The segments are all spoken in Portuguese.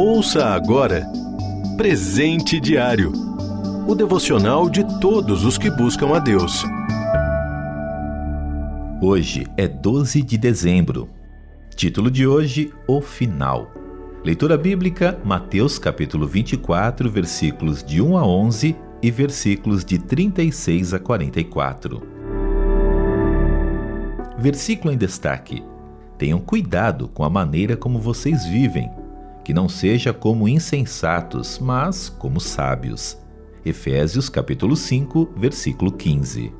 Ouça agora Presente Diário o devocional de todos os que buscam a Deus. Hoje é 12 de dezembro. Título de hoje: O Final. Leitura bíblica: Mateus capítulo 24, versículos de 1 a 11 e versículos de 36 a 44. Versículo em destaque: Tenham cuidado com a maneira como vocês vivem, que não seja como insensatos, mas como sábios Efésios capítulo 5, versículo 15.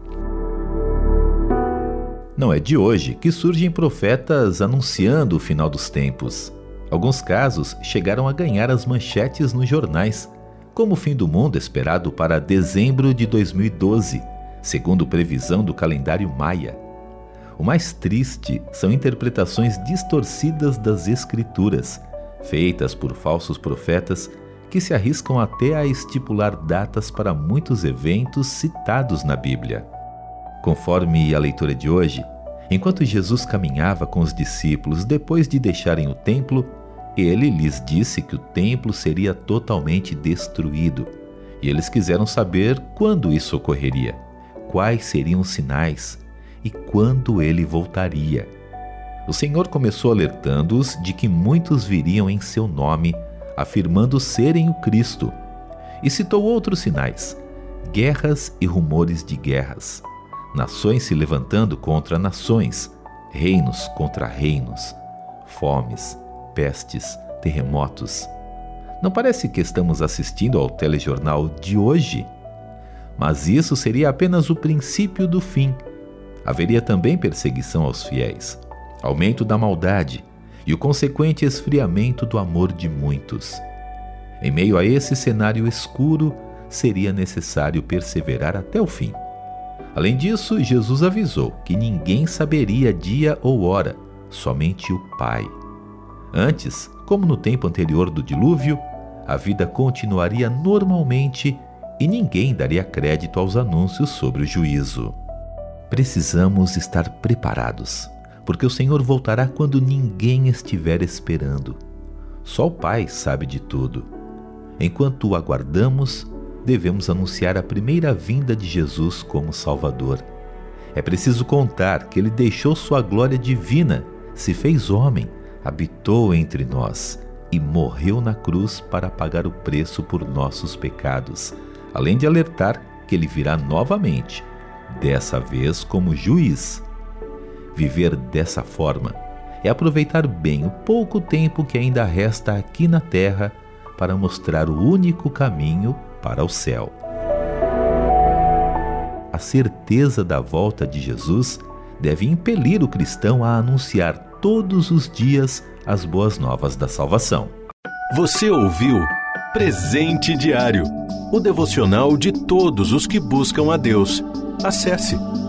Não é de hoje que surgem profetas anunciando o final dos tempos. Alguns casos chegaram a ganhar as manchetes nos jornais, como o fim do mundo esperado para dezembro de 2012, segundo previsão do calendário Maia. O mais triste são interpretações distorcidas das Escrituras, feitas por falsos profetas que se arriscam até a estipular datas para muitos eventos citados na Bíblia. Conforme a leitura de hoje, enquanto Jesus caminhava com os discípulos depois de deixarem o templo, ele lhes disse que o templo seria totalmente destruído, e eles quiseram saber quando isso ocorreria, quais seriam os sinais e quando ele voltaria. O Senhor começou alertando-os de que muitos viriam em seu nome afirmando serem o Cristo, e citou outros sinais: guerras e rumores de guerras, nações se levantando contra nações, reinos contra reinos, fomes, pestes, terremotos. Não parece que estamos assistindo ao telejornal de hoje? Mas isso seria apenas o princípio do fim. Haveria também perseguição aos fiéis, aumento da maldade, e o consequente esfriamento do amor de muitos. Em meio a esse cenário escuro, seria necessário perseverar até o fim. Além disso, Jesus avisou que ninguém saberia dia ou hora, somente o Pai. Antes, como no tempo anterior do dilúvio, a vida continuaria normalmente e ninguém daria crédito aos anúncios sobre o juízo. Precisamos estar preparados porque o Senhor voltará quando ninguém estiver esperando. Só o Pai sabe de tudo. Enquanto o aguardamos, devemos anunciar a primeira vinda de Jesus como Salvador. É preciso contar que ele deixou sua glória divina, se fez homem, habitou entre nós e morreu na cruz para pagar o preço por nossos pecados, além de alertar que ele virá novamente, dessa vez como juiz. Viver dessa forma é aproveitar bem o pouco tempo que ainda resta aqui na terra para mostrar o único caminho para o céu. A certeza da volta de Jesus deve impelir o cristão a anunciar todos os dias as boas novas da salvação. Você ouviu Presente Diário o devocional de todos os que buscam a Deus. Acesse